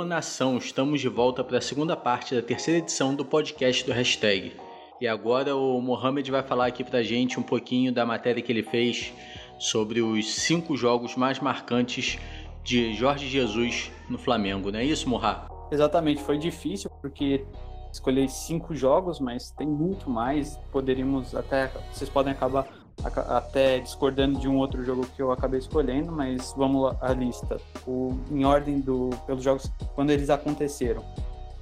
Alô nação, estamos de volta para a segunda parte da terceira edição do podcast do Hashtag. E agora o Mohamed vai falar aqui para a gente um pouquinho da matéria que ele fez sobre os cinco jogos mais marcantes de Jorge Jesus no Flamengo, não é isso, Morra? Exatamente, foi difícil porque escolhi cinco jogos, mas tem muito mais. Poderíamos até, vocês podem acabar até discordando de um outro jogo que eu acabei escolhendo, mas vamos lá, a lista. O, em ordem do, pelos jogos quando eles aconteceram.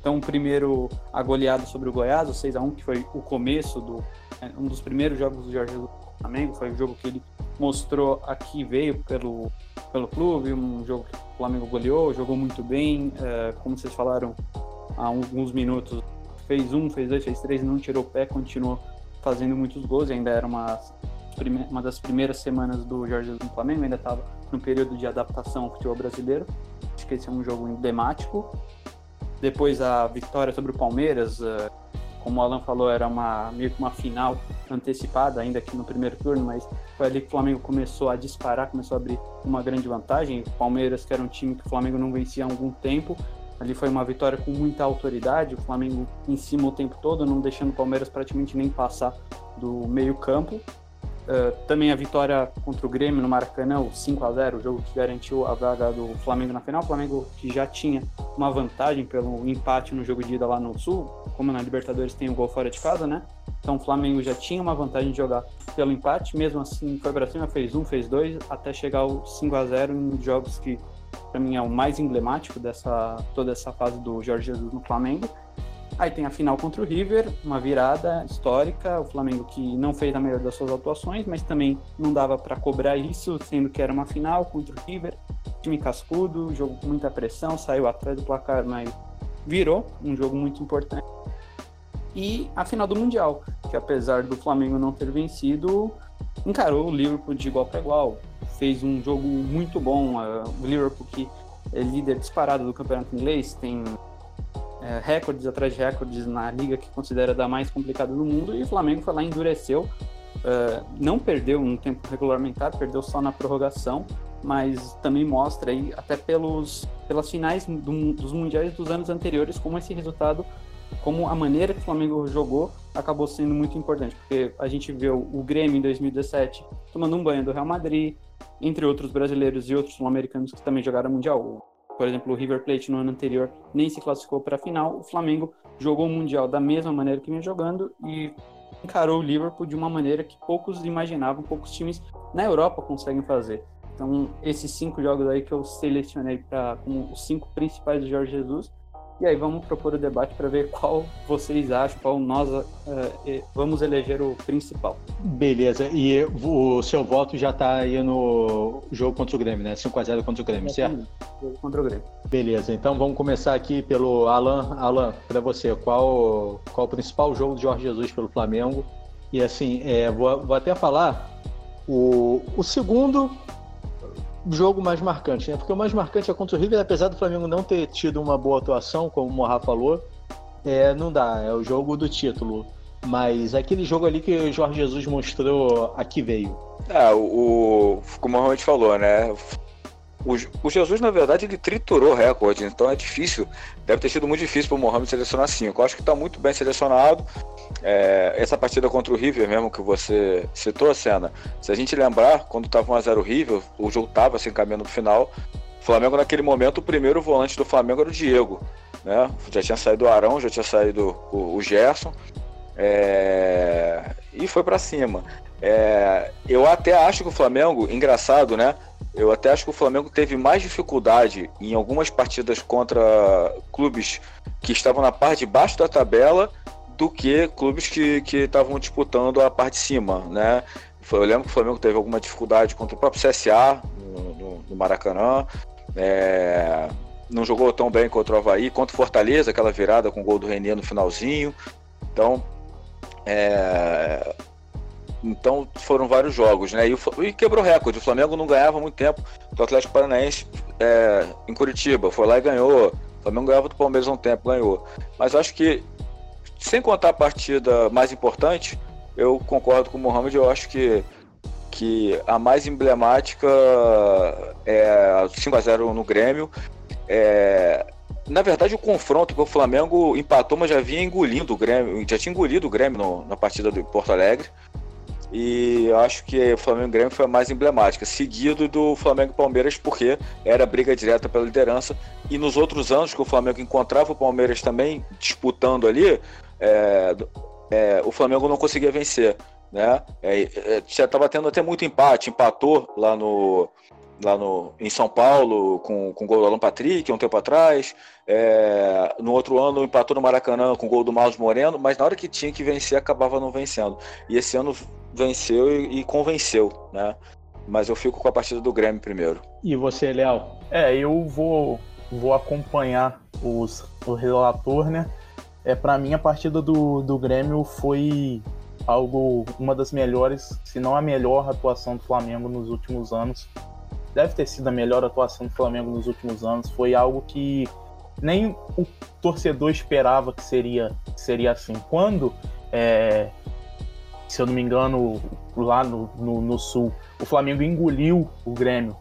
Então, primeiro, a goleada sobre o Goiás, o 6x1, que foi o começo do. É, um dos primeiros jogos do Jorge do Flamengo, foi o jogo que ele mostrou aqui, veio pelo, pelo clube, um jogo que o Flamengo goleou, jogou muito bem, é, como vocês falaram há alguns minutos, fez um, fez dois, fez três, não tirou o pé, continuou fazendo muitos gols, ainda era uma uma das primeiras semanas do Jorge Jesus no Flamengo, ainda estava no período de adaptação ao futebol brasileiro. Acho que esse é um jogo emblemático. Depois a vitória sobre o Palmeiras, eh, como o Alan falou, era uma, meio que uma final antecipada, ainda aqui no primeiro turno, mas foi ali que o Flamengo começou a disparar, começou a abrir uma grande vantagem. O Palmeiras, que era um time que o Flamengo não vencia há algum tempo, ali foi uma vitória com muita autoridade, o Flamengo em cima o tempo todo, não deixando o Palmeiras praticamente nem passar do meio campo. Uh, também a vitória contra o Grêmio no Maracanã, o 5 a 0 o jogo que garantiu a vaga do Flamengo na final. O Flamengo que já tinha uma vantagem pelo empate no jogo de ida lá no Sul, como na Libertadores tem o um gol fora de casa, né? Então o Flamengo já tinha uma vantagem de jogar pelo empate, mesmo assim foi para cima, fez um, fez dois, até chegar ao 5 a 0 em jogos que para mim é o mais emblemático dessa toda essa fase do Jorge Jesus no Flamengo. Aí tem a final contra o River, uma virada histórica, o Flamengo que não fez a melhor das suas atuações, mas também não dava para cobrar isso, sendo que era uma final contra o River, time cascudo, jogo com muita pressão, saiu atrás do placar, mas virou um jogo muito importante. E a final do Mundial, que apesar do Flamengo não ter vencido, encarou o Liverpool de igual para igual, fez um jogo muito bom, o Liverpool que é líder disparado do campeonato inglês, tem é, recordes atrás de recordes na liga que considera da mais complicada do mundo e o Flamengo foi lá endureceu. Uh, não perdeu no tempo regulamentar, perdeu só na prorrogação, mas também mostra aí, até pelos, pelas finais do, dos mundiais dos anos anteriores, como esse resultado, como a maneira que o Flamengo jogou acabou sendo muito importante, porque a gente viu o Grêmio em 2017 tomando um banho do Real Madrid, entre outros brasileiros e outros sul-americanos que também jogaram Mundial por exemplo, o River Plate no ano anterior nem se classificou para a final, o Flamengo jogou o Mundial da mesma maneira que vinha jogando e encarou o Liverpool de uma maneira que poucos imaginavam, poucos times na Europa conseguem fazer. Então, esses cinco jogos aí que eu selecionei para como os cinco principais do Jorge Jesus, e aí vamos propor o debate para ver qual vocês acham, qual nós uh, vamos eleger o principal. Beleza, e o seu voto já está aí no jogo contra o Grêmio, né? 5x0 contra o Grêmio, certo? Jogo contra o Grêmio. Beleza, então vamos começar aqui pelo Alan. Alan, para você, qual, qual o principal jogo de Jorge Jesus pelo Flamengo? E assim, é, vou, vou até falar, o, o segundo jogo mais marcante, né? Porque o mais marcante é contra o River, apesar do Flamengo não ter tido uma boa atuação, como o Morra falou, é, não dá, é o jogo do título. Mas aquele jogo ali que o Jorge Jesus mostrou aqui veio. É, o, como o Mohamed falou, né? O, o, Jesus, na verdade, ele triturou recorde, então é difícil, deve ter sido muito difícil para o Mohamed selecionar cinco. Eu acho que está muito bem selecionado. É, essa partida contra o River, mesmo que você citou a cena, se a gente lembrar, quando estava 1x0 o River, o jogo estava se encaminhando para o final. O Flamengo, naquele momento, o primeiro volante do Flamengo era o Diego. Né? Já tinha saído o Arão, já tinha saído o, o Gerson. É, e foi para cima. É, eu até acho que o Flamengo, engraçado, né? Eu até acho que o Flamengo teve mais dificuldade em algumas partidas contra clubes que estavam na parte de baixo da tabela do que clubes que estavam disputando a parte de cima, né? Eu lembro que o Flamengo teve alguma dificuldade contra o próprio CSA no, no, no Maracanã. É, não jogou tão bem contra o Havaí, contra o Fortaleza, aquela virada com o gol do Renê no finalzinho. Então, é, então foram vários jogos, né? E, e quebrou recorde. O Flamengo não ganhava muito tempo do Atlético Paranaense é, em Curitiba. Foi lá e ganhou. O Flamengo ganhava do Palmeiras há um tempo, ganhou. Mas acho que, sem contar a partida mais importante, eu concordo com o Mohamed, eu acho que, que a mais emblemática é 5 a 0 no Grêmio. É, na verdade, o confronto com o Flamengo empatou, mas já vinha engolindo o Grêmio, já tinha engolido o Grêmio no, na partida do Porto Alegre. E acho que o Flamengo Grêmio foi a mais emblemática, seguido do Flamengo Palmeiras, porque era briga direta pela liderança. E nos outros anos que o Flamengo encontrava o Palmeiras também disputando ali, é, é, o Flamengo não conseguia vencer. Né? É, é já estava tendo até muito empate, empatou lá no, lá no, em São Paulo com, com o gol do Alan Patrick, um tempo atrás. É, no outro ano empatou no Maracanã com o gol do Marlos Moreno, mas na hora que tinha que vencer, acabava não vencendo. E esse ano venceu e, e convenceu, né? Mas eu fico com a partida do Grêmio primeiro. E você, Léo? É, eu vou, vou acompanhar os, o relator, né? É, para mim, a partida do, do Grêmio foi algo, uma das melhores, se não a melhor atuação do Flamengo nos últimos anos deve ter sido a melhor atuação do Flamengo nos últimos anos. Foi algo que nem o torcedor esperava que seria, seria assim. Quando, é, se eu não me engano, lá no, no, no, Sul, o Flamengo engoliu o Grêmio.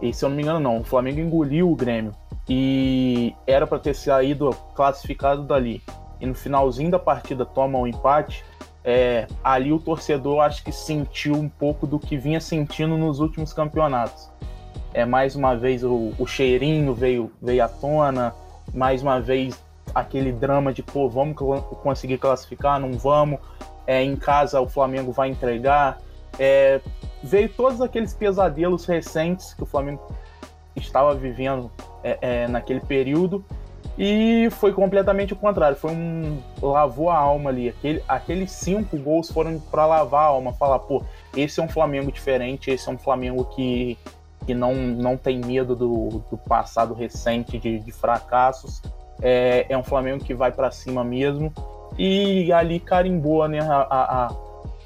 E se eu não me engano, não, o Flamengo engoliu o Grêmio. E era para ter saído classificado dali. E no finalzinho da partida toma um empate. É, ali o torcedor acho que sentiu um pouco do que vinha sentindo nos últimos campeonatos é, mais uma vez o, o cheirinho veio, veio à tona, mais uma vez aquele drama de pô, vamos conseguir classificar, não vamos, é, em casa o Flamengo vai entregar. É, veio todos aqueles pesadelos recentes que o Flamengo estava vivendo é, é, naquele período e foi completamente o contrário. Foi um lavou a alma ali. Aquele, aqueles cinco gols foram para lavar a alma, falar pô, esse é um Flamengo diferente, esse é um Flamengo que que não, não tem medo do, do passado recente de, de fracassos. É, é, um Flamengo que vai para cima mesmo. E ali carimbou né, a,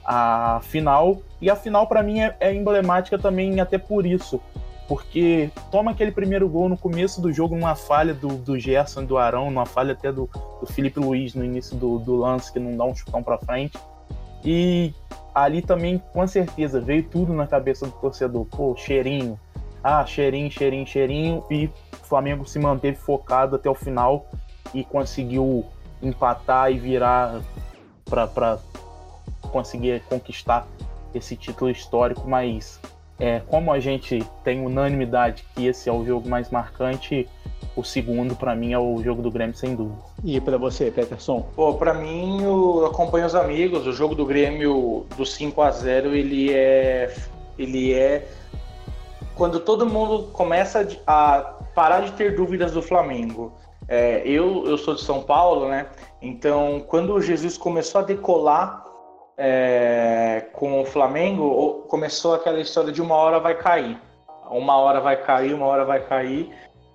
a, a final. E a final, para mim, é, é, emblemática também, até por isso. Porque toma aquele primeiro gol no começo do jogo, numa falha do, do Gerson do Arão, numa falha até do, do Felipe Luiz no início do, do lance, que não dá um chutão para frente. E ali também, com certeza, veio tudo na cabeça do torcedor. Pô, cheirinho, ah, cheirinho, cheirinho, cheirinho, e o Flamengo se manteve focado até o final e conseguiu empatar e virar para conseguir conquistar esse título histórico, mas é, como a gente tem unanimidade que esse é o jogo mais marcante, o segundo para mim é o jogo do Grêmio sem dúvida. E para você, Peterson? Pô, para mim, eu acompanho os amigos, o jogo do Grêmio do 5 a 0, ele é ele é quando todo mundo começa a parar de ter dúvidas do Flamengo. É, eu, eu sou de São Paulo, né? Então, quando Jesus começou a decolar é, com o Flamengo, começou aquela história de uma hora vai cair. Uma hora vai cair, uma hora vai cair.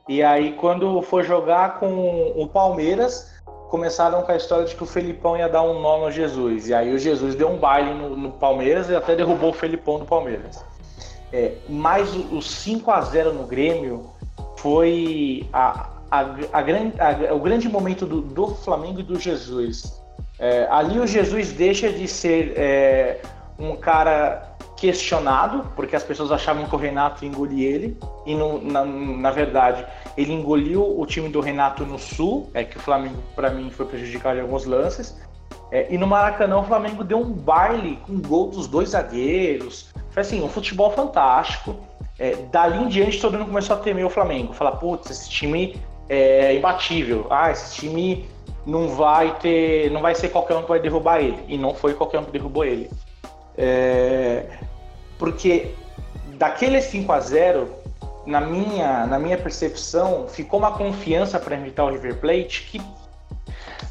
E aí, quando for jogar com o Palmeiras, começaram com a história de que o Felipão ia dar um nó no Jesus. E aí o Jesus deu um baile no, no Palmeiras e até derrubou o Felipão do Palmeiras. É, mas o, 5 a 0 no Grêmio foi a, a, a, a, o grande momento do, do, Flamengo e do Jesus. É, ali o Jesus deixa de ser é, um cara questionado, porque as pessoas achavam que o Renato engolia ele, e no, na, na, verdade ele engoliu o time do Renato no Sul, é que o Flamengo, para mim, foi prejudicado em alguns lances. É, e no Maracanã o Flamengo deu um baile com gol dos dois zagueiros, foi assim, um futebol fantástico. É, dali em diante todo mundo começou a temer o Flamengo. Falar, putz, esse time é imbatível. Ah, esse time não vai ter. não vai ser qualquer um que vai derrubar ele. E não foi qualquer um que derrubou ele. É, porque daquele 5 a 0 na minha, na minha percepção, ficou uma confiança para evitar o River Plate que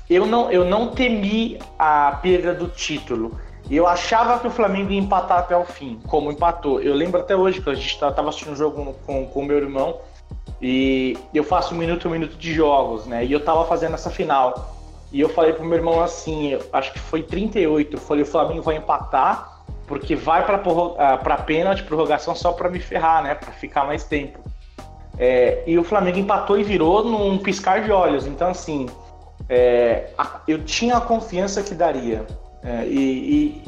eu não, eu não temi a perda do título. Eu achava que o Flamengo ia empatar até o fim, como empatou. Eu lembro até hoje que a gente estava assistindo um jogo com o meu irmão e eu faço um minuto, um minuto de jogos, né? E eu tava fazendo essa final. E eu falei pro meu irmão assim, acho que foi 38, eu falei, o Flamengo vai empatar, porque vai pra, ah, pra pênalti, prorrogação só para me ferrar, né? Para ficar mais tempo. É, e o Flamengo empatou e virou num piscar de olhos. Então, assim, é, eu tinha a confiança que daria. É, e,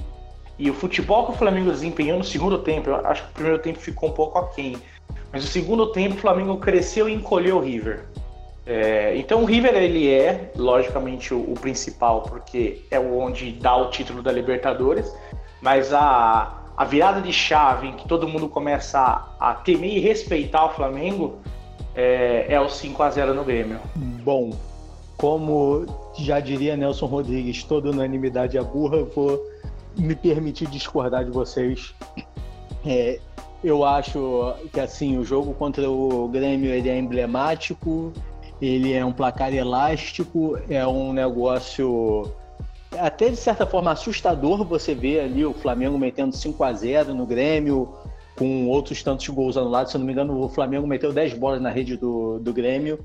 e, e, o futebol que o Flamengo desempenhou no segundo tempo, eu acho que o primeiro tempo ficou um pouco aquém. Mas no segundo tempo o Flamengo cresceu e encolheu o River. É, então o River ele é, logicamente, o, o, principal, porque é onde dá o título da Libertadores, mas a, a virada de chave em que todo mundo começa a, a temer e respeitar o Flamengo é, é o 5 a 0 no Grêmio. Bom, como já diria Nelson Rodrigues, toda unanimidade é burra, vou me permitir discordar de vocês. É, eu acho que assim o jogo contra o Grêmio ele é emblemático, ele é um placar elástico, é um negócio até de certa forma assustador você ver ali o Flamengo metendo 5 a 0 no Grêmio, com outros tantos gols anulados. Se eu não me engano, o Flamengo meteu 10 bolas na rede do, do Grêmio.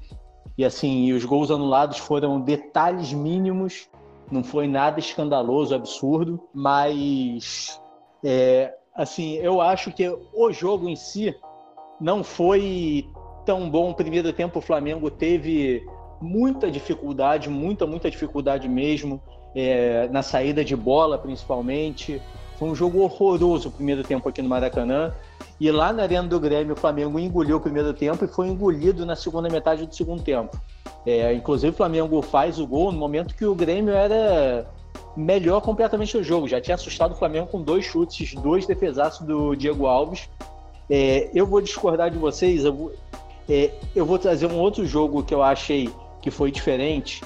E assim, e os gols anulados foram detalhes mínimos, não foi nada escandaloso, absurdo, mas é, assim, eu acho que o jogo em si não foi tão bom. O primeiro tempo o Flamengo teve muita dificuldade, muita, muita dificuldade mesmo, é, na saída de bola principalmente. Foi um jogo horroroso o primeiro tempo aqui no Maracanã. E lá na Arena do Grêmio, o Flamengo engoliu o primeiro tempo e foi engolido na segunda metade do segundo tempo. É, inclusive, o Flamengo faz o gol no momento que o Grêmio era melhor completamente no jogo. Já tinha assustado o Flamengo com dois chutes, dois defesaços do Diego Alves. É, eu vou discordar de vocês, eu vou, é, eu vou trazer um outro jogo que eu achei que foi diferente,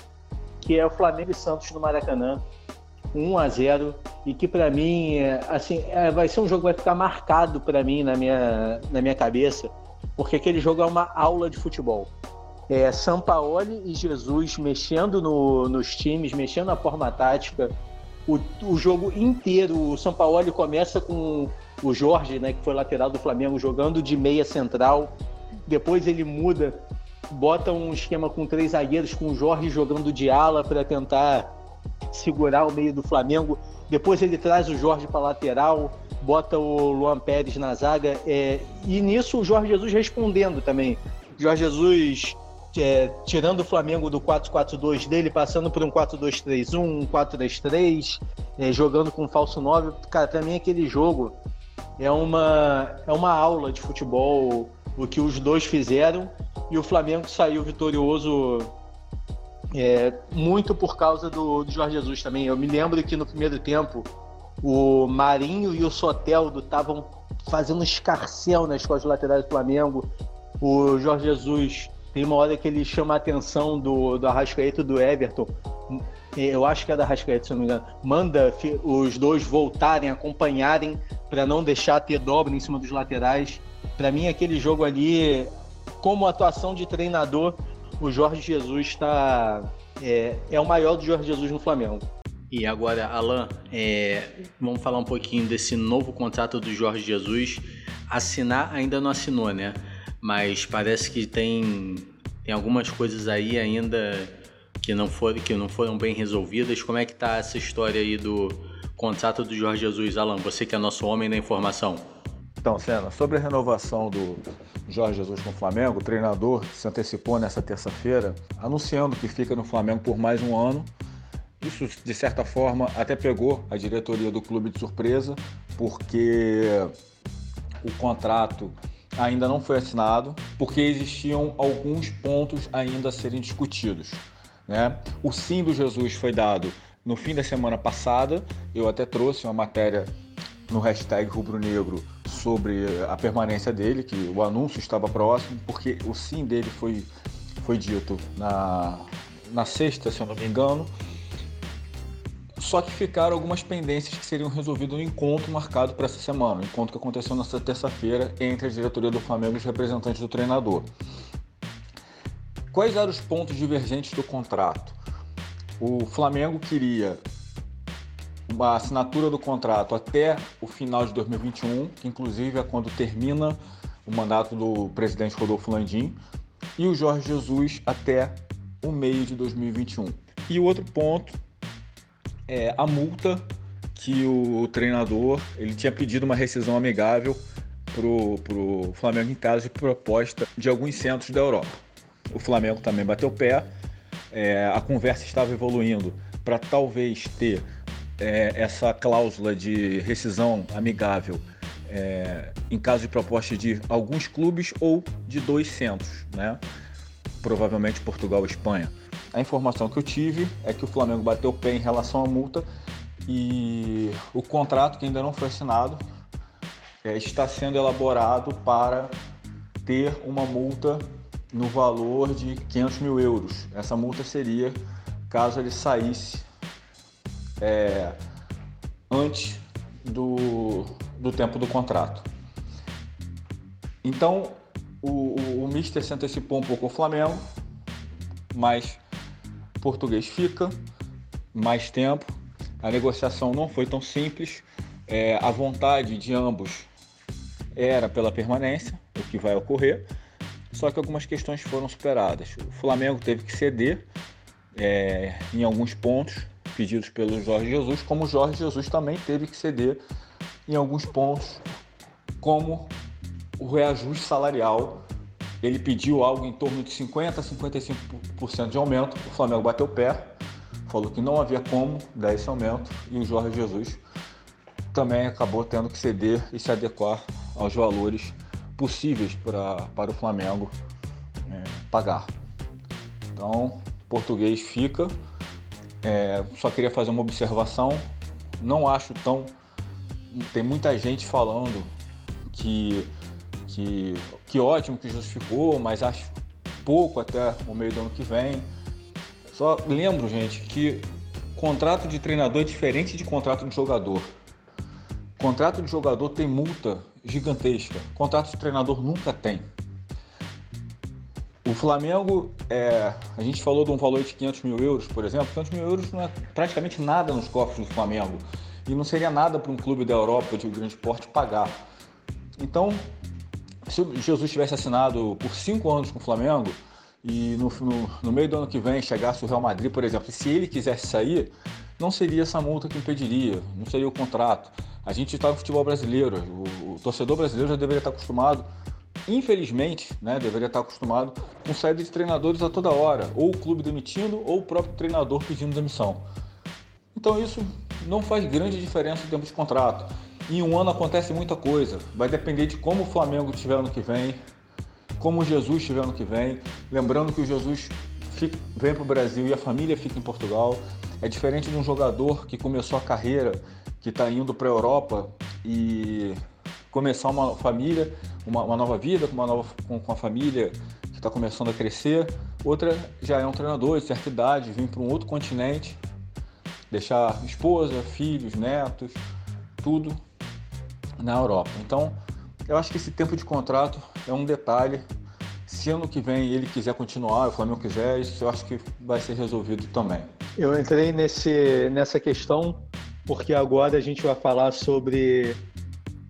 que é o Flamengo e Santos no Maracanã. 1 a 0 e que para mim é, assim é, vai ser um jogo que vai ficar marcado para mim na minha, na minha cabeça porque aquele jogo é uma aula de futebol é, Sampaoli e Jesus mexendo no, nos times mexendo na forma tática o, o jogo inteiro o Sampaoli começa com o Jorge né que foi lateral do Flamengo jogando de meia central depois ele muda bota um esquema com três zagueiros com o Jorge jogando de ala para tentar segurar o meio do Flamengo. Depois ele traz o Jorge para lateral, bota o Luan Pérez na zaga. É, e nisso o Jorge Jesus respondendo também. Jorge Jesus é, tirando o Flamengo do 4-4-2 dele, passando por um 4-2-3-1, um 4-3-3, é, jogando com falso 9. Cara, para mim aquele jogo é uma, é uma aula de futebol, o que os dois fizeram. E o Flamengo saiu vitorioso é, muito por causa do, do, Jorge Jesus também. Eu me lembro que no primeiro tempo o Marinho e o Soteldo estavam fazendo escarcel nas costas laterais do Flamengo. O Jorge Jesus tem uma hora que ele chama a atenção do, do Arrascaeta do Everton. Eu acho que é da Arrascaeta, se não me engano. Manda os dois voltarem, acompanharem, para não deixar ter dobra em cima dos laterais. Para mim, aquele jogo ali, como atuação de treinador, o Jorge Jesus está é, é o maior do Jorge Jesus no Flamengo. E agora, Alan, é, vamos falar um pouquinho desse novo contrato do Jorge Jesus. Assinar ainda não assinou, né? Mas parece que tem, tem algumas coisas aí ainda que não, foram, que não foram bem resolvidas. Como é que tá essa história aí do contrato do Jorge Jesus, Alan? Você que é nosso homem da informação. Então, Senna, sobre a renovação do Jorge Jesus com o Flamengo, o treinador se antecipou nessa terça-feira, anunciando que fica no Flamengo por mais um ano. Isso, de certa forma, até pegou a diretoria do clube de surpresa, porque o contrato ainda não foi assinado, porque existiam alguns pontos ainda a serem discutidos. Né? O sim do Jesus foi dado no fim da semana passada, eu até trouxe uma matéria no hashtag Rubro Negro sobre a permanência dele, que o anúncio estava próximo, porque o sim dele foi, foi dito na, na sexta, se eu não me engano. Só que ficaram algumas pendências que seriam resolvidas no encontro marcado para essa semana, o encontro que aconteceu nesta terça-feira entre a diretoria do Flamengo e os representantes do treinador. Quais eram os pontos divergentes do contrato? O Flamengo queria uma assinatura do contrato até o final de 2021, que inclusive é quando termina o mandato do presidente Rodolfo Landim, e o Jorge Jesus até o meio de 2021. E o outro ponto é a multa que o treinador ele tinha pedido uma rescisão amigável pro, pro Flamengo em caso de proposta de alguns centros da Europa. O Flamengo também bateu o pé, é, a conversa estava evoluindo para talvez ter é, essa cláusula de rescisão amigável é, em caso de proposta de alguns clubes ou de dois centros, né? provavelmente Portugal e Espanha. A informação que eu tive é que o Flamengo bateu o pé em relação à multa e o contrato que ainda não foi assinado é, está sendo elaborado para ter uma multa no valor de 500 mil euros. Essa multa seria caso ele saísse é, antes do, do tempo do contrato. Então, o, o, o Mister se antecipou um pouco ao Flamengo, mas o português fica mais tempo. A negociação não foi tão simples. É, a vontade de ambos era pela permanência, o que vai ocorrer, só que algumas questões foram superadas. O Flamengo teve que ceder é, em alguns pontos pedidos pelo Jorge Jesus, como o Jorge Jesus também teve que ceder em alguns pontos, como o reajuste salarial. Ele pediu algo em torno de 50% a 55% de aumento. O Flamengo bateu o pé, falou que não havia como dar esse aumento e o Jorge Jesus também acabou tendo que ceder e se adequar aos valores possíveis pra, para o Flamengo é, pagar. Então, português fica. É, só queria fazer uma observação. Não acho tão. Tem muita gente falando que, que, que ótimo que justificou, mas acho pouco até o meio do ano que vem. Só lembro, gente, que contrato de treinador é diferente de contrato de jogador. Contrato de jogador tem multa gigantesca. Contrato de treinador nunca tem. O Flamengo, é, a gente falou de um valor de 500 mil euros, por exemplo. 500 mil euros não é praticamente nada nos cofres do Flamengo. E não seria nada para um clube da Europa de grande porte pagar. Então, se o Jesus tivesse assinado por cinco anos com o Flamengo e no, no, no meio do ano que vem chegasse o Real Madrid, por exemplo, se ele quisesse sair, não seria essa multa que impediria, não seria o contrato. A gente está no futebol brasileiro, o, o torcedor brasileiro já deveria estar acostumado infelizmente, né, deveria estar acostumado com saída de treinadores a toda hora, ou o clube demitindo, ou o próprio treinador pedindo demissão. Então isso não faz grande diferença em termos de contrato. Em um ano acontece muita coisa, vai depender de como o Flamengo estiver ano que vem, como o Jesus estiver ano que vem. Lembrando que o Jesus fica, vem para o Brasil e a família fica em Portugal. É diferente de um jogador que começou a carreira, que está indo para a Europa e começar uma família, uma, uma nova vida com uma nova com, com a família que está começando a crescer. Outra já é um treinador de certa idade, vir para um outro continente, deixar esposa, filhos, netos, tudo na Europa. Então, eu acho que esse tempo de contrato é um detalhe. Se ano que vem ele quiser continuar, o Flamengo quiser, isso eu acho que vai ser resolvido também. Eu entrei nesse, nessa questão porque agora a gente vai falar sobre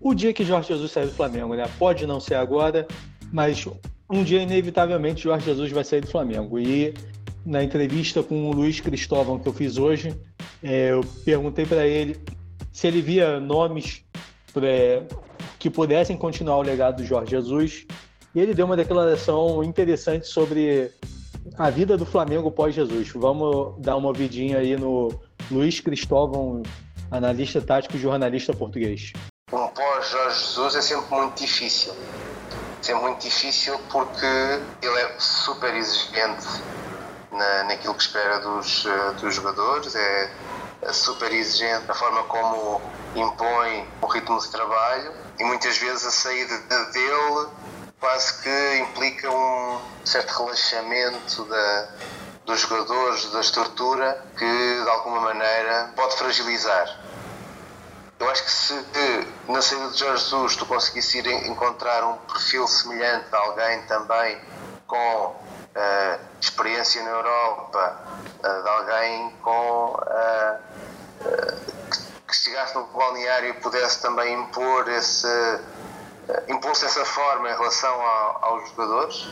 o dia que Jorge Jesus sair do Flamengo, né? Pode não ser agora, mas um dia inevitavelmente Jorge Jesus vai sair do Flamengo. E na entrevista com o Luiz Cristóvão que eu fiz hoje, é, eu perguntei para ele se ele via nomes pra, que pudessem continuar o legado do Jorge Jesus. E ele deu uma declaração interessante sobre a vida do Flamengo pós-Jesus. Vamos dar uma ouvidinha aí no Luiz Cristóvão, analista tático e jornalista português um pós-Jorge Jesus é sempre muito difícil. Sempre muito difícil porque ele é super exigente na, naquilo que espera dos, eh, dos jogadores, é, é super exigente na forma como impõe o ritmo de trabalho e muitas vezes a saída dele quase que implica um certo relaxamento da, dos jogadores, da estrutura, que de alguma maneira pode fragilizar. Eu acho que se na saída de Jorge Jesus tu ir encontrar um perfil semelhante de alguém também com uh, experiência na Europa, uh, de alguém com que chegasse no balneário e pudesse também impor esse impor-se dessa forma em relação ao, aos jogadores,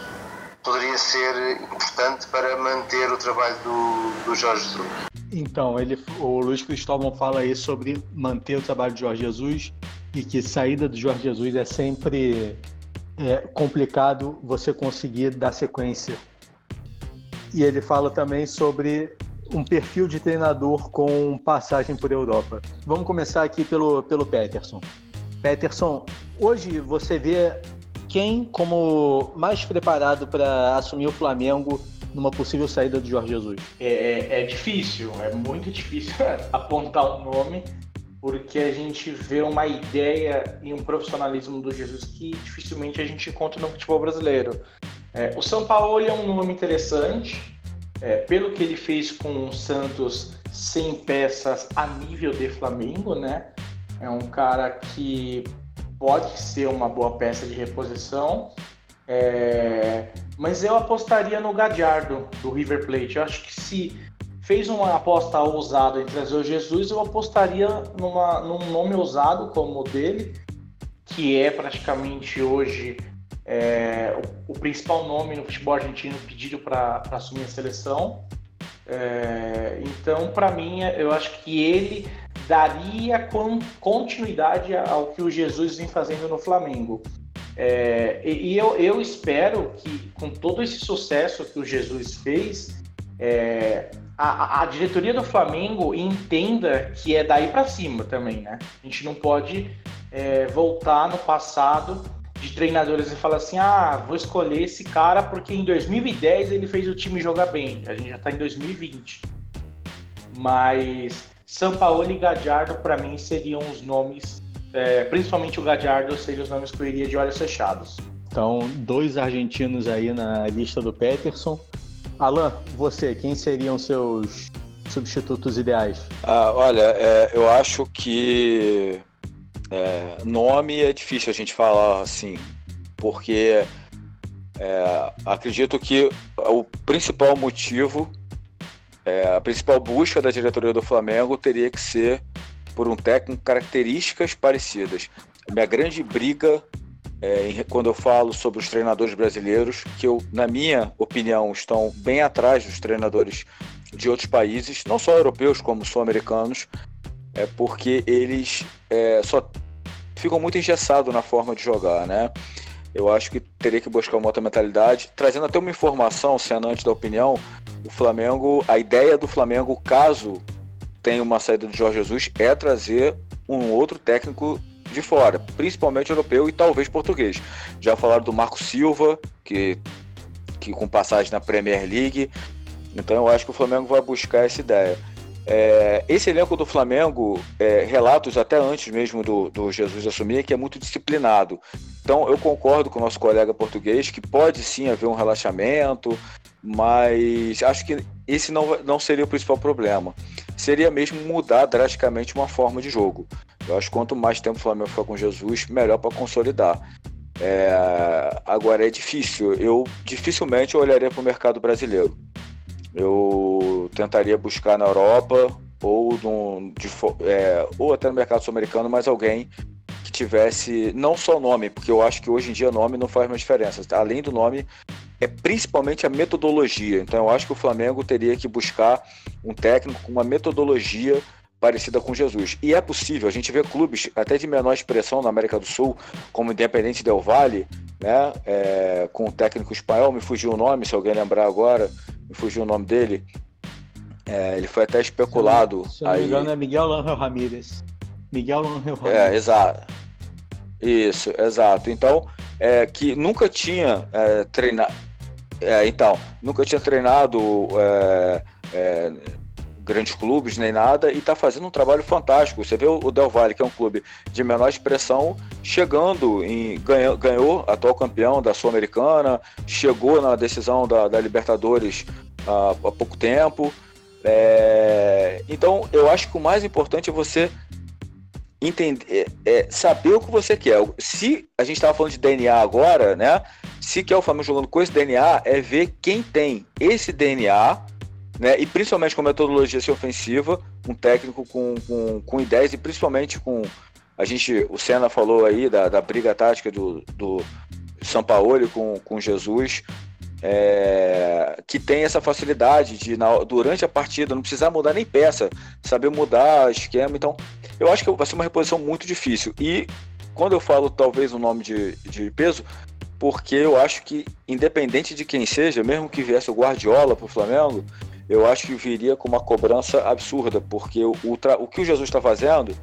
poderia ser importante para manter o trabalho do, do Jorge Jesus. Então, ele, o Luiz Cristóvão fala aí sobre manter o trabalho de Jorge Jesus e que saída do Jorge Jesus é sempre é, complicado você conseguir dar sequência. E ele fala também sobre um perfil de treinador com passagem por Europa. Vamos começar aqui pelo, pelo Peterson. Peterson, hoje você vê que quem como mais preparado para assumir o Flamengo numa possível saída do Jorge Jesus? É, é, é difícil, é muito difícil apontar um nome, porque a gente vê uma ideia e um profissionalismo do Jesus que dificilmente a gente encontra no futebol brasileiro. É, o São Paulo é um nome interessante, é, pelo que ele fez com o Santos sem peças a nível de Flamengo, né? É um cara que pode ser uma boa peça de reposição. É... Mas eu apostaria no Gadiardo, do River Plate. Eu acho que se fez uma aposta ousada em trazer o Jesus, eu apostaria numa, num nome ousado como o dele, que é praticamente hoje é, o, o, principal nome no futebol argentino pedido para assumir a seleção. É, então, para mim, eu acho que ele daria continuidade ao que o Jesus vem fazendo no Flamengo. É, e eu, eu, espero que, com todo esse sucesso que o Jesus fez, é, a, a, diretoria do Flamengo entenda que é daí para cima também, né? A gente não pode é, voltar no passado de treinadores e falar assim: ah, vou escolher esse cara porque em 2010 ele fez o time jogar bem. A gente já está em 2020. Mas São Paulo e Gadiardo, para mim, seriam os nomes, é, principalmente o Gadiardo, seriam os nomes que eu iria de olhos fechados. Então, dois argentinos aí na lista do Peterson. Alan, você, quem seriam seus substitutos ideais? Ah, olha, é, eu acho que é, nome é difícil a gente falar assim, porque é, acredito que o principal motivo, é, a principal busca da diretoria do Flamengo teria que ser por um técnico com características parecidas. Minha grande briga é, quando eu falo sobre os treinadores brasileiros, que eu, na minha opinião, estão bem atrás dos treinadores de outros países, não só europeus como sul-americanos, é porque eles é, só ficam muito engessados na forma de jogar, né? Eu acho que teria que buscar uma outra mentalidade. Trazendo até uma informação, sendo antes da opinião, o Flamengo, a ideia do Flamengo, caso tenha uma saída de Jorge Jesus, é trazer um outro técnico de fora, principalmente europeu e talvez português. Já falaram do Marco Silva, que, que com passagem na Premier League. Então eu acho que o Flamengo vai buscar essa ideia. É, esse elenco do Flamengo, é, relatos até antes mesmo do, do Jesus assumir, que é muito disciplinado. Então eu concordo com o nosso colega português que pode sim haver um relaxamento, mas acho que esse não, não seria o principal problema. Seria mesmo mudar drasticamente uma forma de jogo. Eu acho que quanto mais tempo o Flamengo for com Jesus, melhor para consolidar. É, agora é difícil. Eu dificilmente olharia para o mercado brasileiro eu tentaria buscar na Europa ou, no, de, é, ou até no mercado sul-americano mais alguém que tivesse não só nome, porque eu acho que hoje em dia nome não faz mais diferença. Além do nome, é principalmente a metodologia. Então eu acho que o Flamengo teria que buscar um técnico com uma metodologia parecida com Jesus. E é possível, a gente vê clubes até de menor expressão na América do Sul, como Independente Del Valle, né, é, com o técnico espanhol, me fugiu o nome, se alguém lembrar agora, me fugiu o nome dele. É, ele foi até especulado. Se, se não me engano, é Miguel Angel Ramírez. Miguel Angel Ramírez. É, exato. Isso, exato. Então, é, que nunca tinha é, treinado. É, então, nunca tinha treinado é, é, grandes clubes nem nada e está fazendo um trabalho fantástico. Você vê o Del Valle, que é um clube de menor expressão, chegando em ganhou, ganhou atual campeão da Sul-Americana, chegou na decisão da, da Libertadores há, há, pouco tempo. É, então, eu acho que o mais importante é você entender, é, é saber o que você quer. Se a gente estava falando de DNA agora, né? Se quer o Flamengo jogando com esse DNA, é ver quem tem esse DNA né? E principalmente com metodologia ser ofensiva, um técnico com, com, com ideias e principalmente com. A gente, o Senna falou aí da, da briga tática do, do Sampaoli com, com Jesus, é, que tem essa facilidade de, na, durante a partida, não precisar mudar nem peça, saber mudar esquema. Então, eu acho que vai ser uma reposição muito difícil. E quando eu falo talvez um nome de, de peso, porque eu acho que, independente de quem seja, mesmo que viesse o Guardiola para o Flamengo, eu acho que viria com uma cobrança absurda, porque o, o, o que o Jesus está fazendo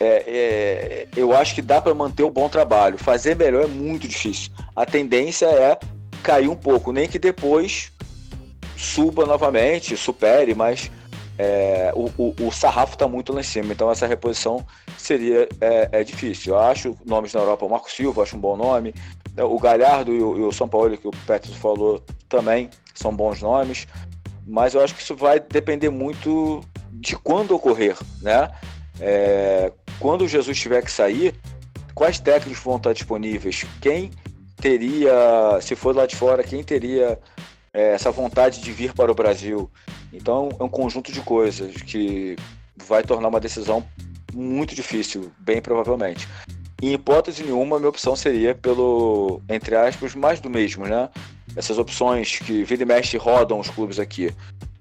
é, é, eu acho que dá para manter o bom trabalho. Fazer melhor é muito difícil. A tendência é cair um pouco, nem que depois suba novamente, supere, mas é, o, o, o, sarrafo está muito lá em cima, então essa reposição seria é, é, difícil. Eu acho nomes na Europa, o Marco Silva, acho um bom nome, o Galhardo e o, e o São Paulo, que o Petros falou, também são bons nomes, mas eu acho que isso vai depender muito de quando ocorrer, né? É, quando Jesus tiver que sair, quais técnicos vão estar disponíveis? Quem teria, se for lá de fora, quem teria é, essa vontade de vir para o Brasil? Então é um conjunto de coisas que vai tornar uma decisão muito difícil, bem provavelmente. Em hipótese nenhuma, minha opção seria pelo, entre aspas, mais do mesmo, né? Essas opções que vida e mexe rodam os clubes aqui.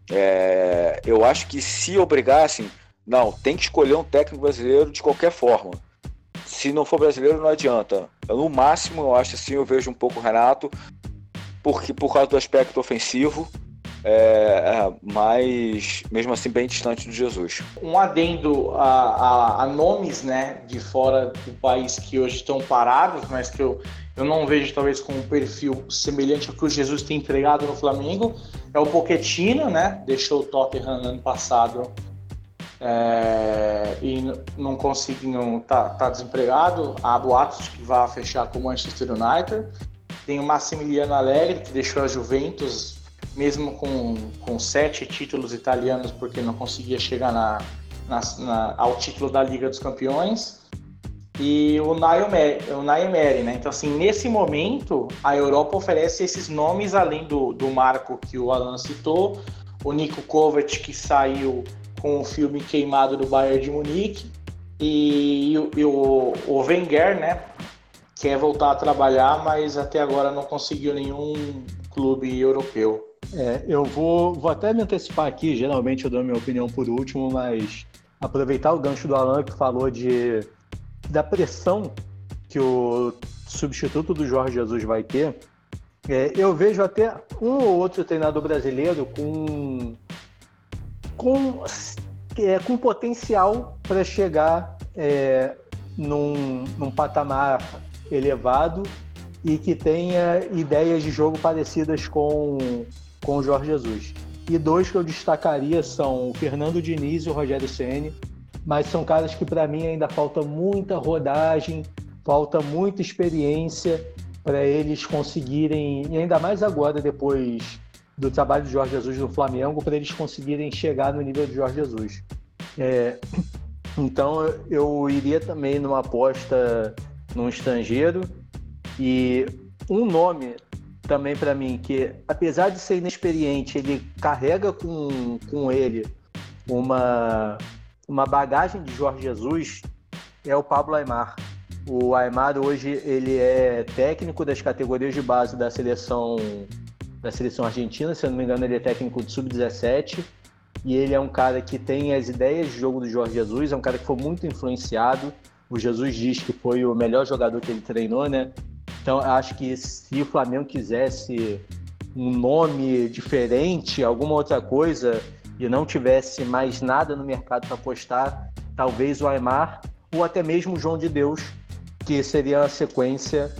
É, eu acho que se obrigassem, não, tem que escolher um técnico brasileiro de qualquer forma. Se não for brasileiro, não adianta. Eu, no máximo, eu acho assim, eu vejo um pouco o Renato, porque por causa do aspecto ofensivo, é, é, mas mesmo assim bem distante do Jesus. Um adendo a, a, a, nomes né, de fora do país que hoje estão parados, mas que eu, eu não vejo talvez com um perfil semelhante ao que o Jesus tem entregado no Flamengo, é o Pochettino, né? Deixou o Tottenham ano passado é, e não conseguiu, tá, tá desempregado. Há boatos que vai fechar com o Manchester United. Tem o Massimiliano Allegri, que deixou a Juventus mesmo com, com sete títulos italianos, porque não conseguia chegar na, na, na ao título da Liga dos Campeões. E o Naimeri, né? Então, assim, nesse momento, a Europa oferece esses nomes, além do, do Marco que o Alan citou, o Nico Kovac, que saiu com o filme Queimado do Bayern de Munique, e, e, o, o Wenger, né? Quer voltar a trabalhar, mas até agora não conseguiu nenhum clube europeu. É, eu vou, vou até me antecipar aqui, geralmente eu dou minha opinião por último, mas aproveitar o gancho do Alan que falou de da pressão que o substituto do Jorge Jesus vai ter. É, eu vejo até um ou outro treinador brasileiro com com, é, com potencial para chegar é, num, num patamar elevado e que tenha ideias de jogo parecidas com com o Jorge Jesus. E dois que eu destacaria são o Fernando Diniz e o Rogério Ceni, mas são caras que para mim ainda falta muita rodagem, falta muita experiência para eles conseguirem, e ainda mais agora depois do trabalho de Jorge Jesus no Flamengo, para eles conseguirem chegar no nível de Jorge Jesus. É, então eu iria também numa aposta num estrangeiro e um nome também para mim que, apesar de ser inexperiente, ele carrega com, com ele uma, uma bagagem de Jorge Jesus, é o Pablo Aymar. O Aymar hoje ele é técnico das categorias de base da seleção da seleção argentina, se eu não me engano ele é técnico de sub-17 e ele é um cara que tem as ideias de jogo do Jorge Jesus, é um cara que foi muito influenciado. O Jesus diz que foi o melhor jogador que ele treinou, né? Então, acho que se o Flamengo quisesse um nome diferente, alguma outra coisa, e não tivesse mais nada no mercado para apostar, talvez o Aymar ou até mesmo o João de Deus, que seria a sequência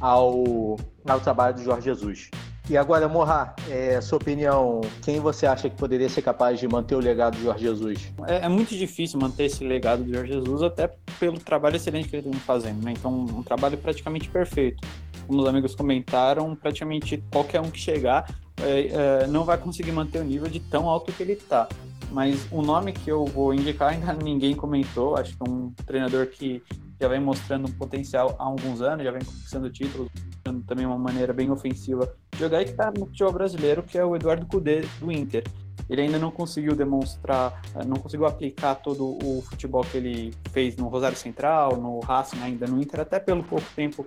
ao, ao trabalho do Jorge Jesus. E agora, Morra, é, sua opinião, quem você acha que poderia ser capaz de manter o legado de Jorge Jesus? É, é, muito difícil manter esse legado de Jorge Jesus, até pelo trabalho excelente que ele vem fazendo, né? Então, um trabalho praticamente perfeito. Como os amigos comentaram, praticamente qualquer um que chegar é, é, não vai conseguir manter o nível de tão alto que ele está. Mas o nome que eu vou indicar ainda ninguém comentou, acho que é um treinador que já vem mostrando um potencial há alguns anos, já vem conquistando títulos, também uma maneira bem ofensiva jogar e que está no futebol brasileiro, que é o Eduardo Cudê do Inter. Ele ainda não conseguiu demonstrar, não conseguiu aplicar todo o futebol que ele fez no Rosário Central, no Racing, ainda no Inter, até pelo pouco tempo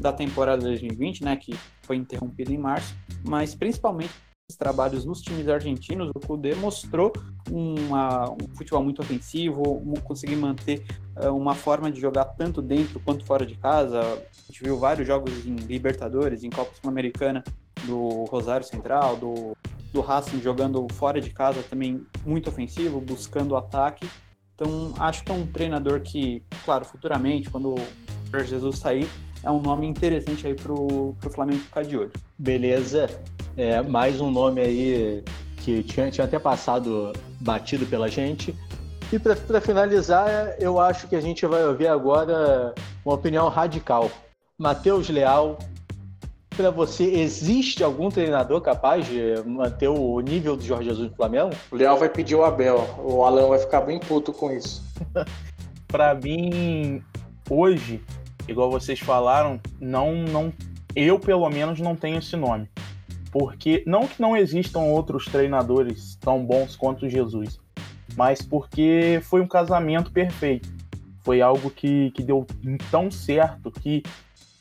da temporada 2020, né, que foi interrompida em março, mas principalmente trabalhos nos times argentinos, o Kudê mostrou uma, um futebol muito ofensivo, conseguir manter uh, uma forma de jogar tanto dentro quanto fora de casa. A gente viu vários jogos em Libertadores, em Copa Sul-Americana, do Rosário Central, do, do Racing jogando fora de casa também muito ofensivo, buscando ataque. Então, acho que é um treinador que, claro, futuramente, quando o Jesus sair, é um nome interessante aí pro, pro Flamengo ficar de olho. Beleza. É, mais um nome aí que tinha, tinha até passado batido pela gente. E para finalizar, eu acho que a gente vai ouvir agora uma opinião radical. Matheus Leal, para você, existe algum treinador capaz de manter o nível do Jorge Jesus no Flamengo? O Leal vai pedir o Abel. O Alan vai ficar bem puto com isso. para mim, hoje, igual vocês falaram, não, não, eu pelo menos não tenho esse nome. Porque não que não existam outros treinadores tão bons quanto Jesus, mas porque foi um casamento perfeito. Foi algo que, que deu tão certo que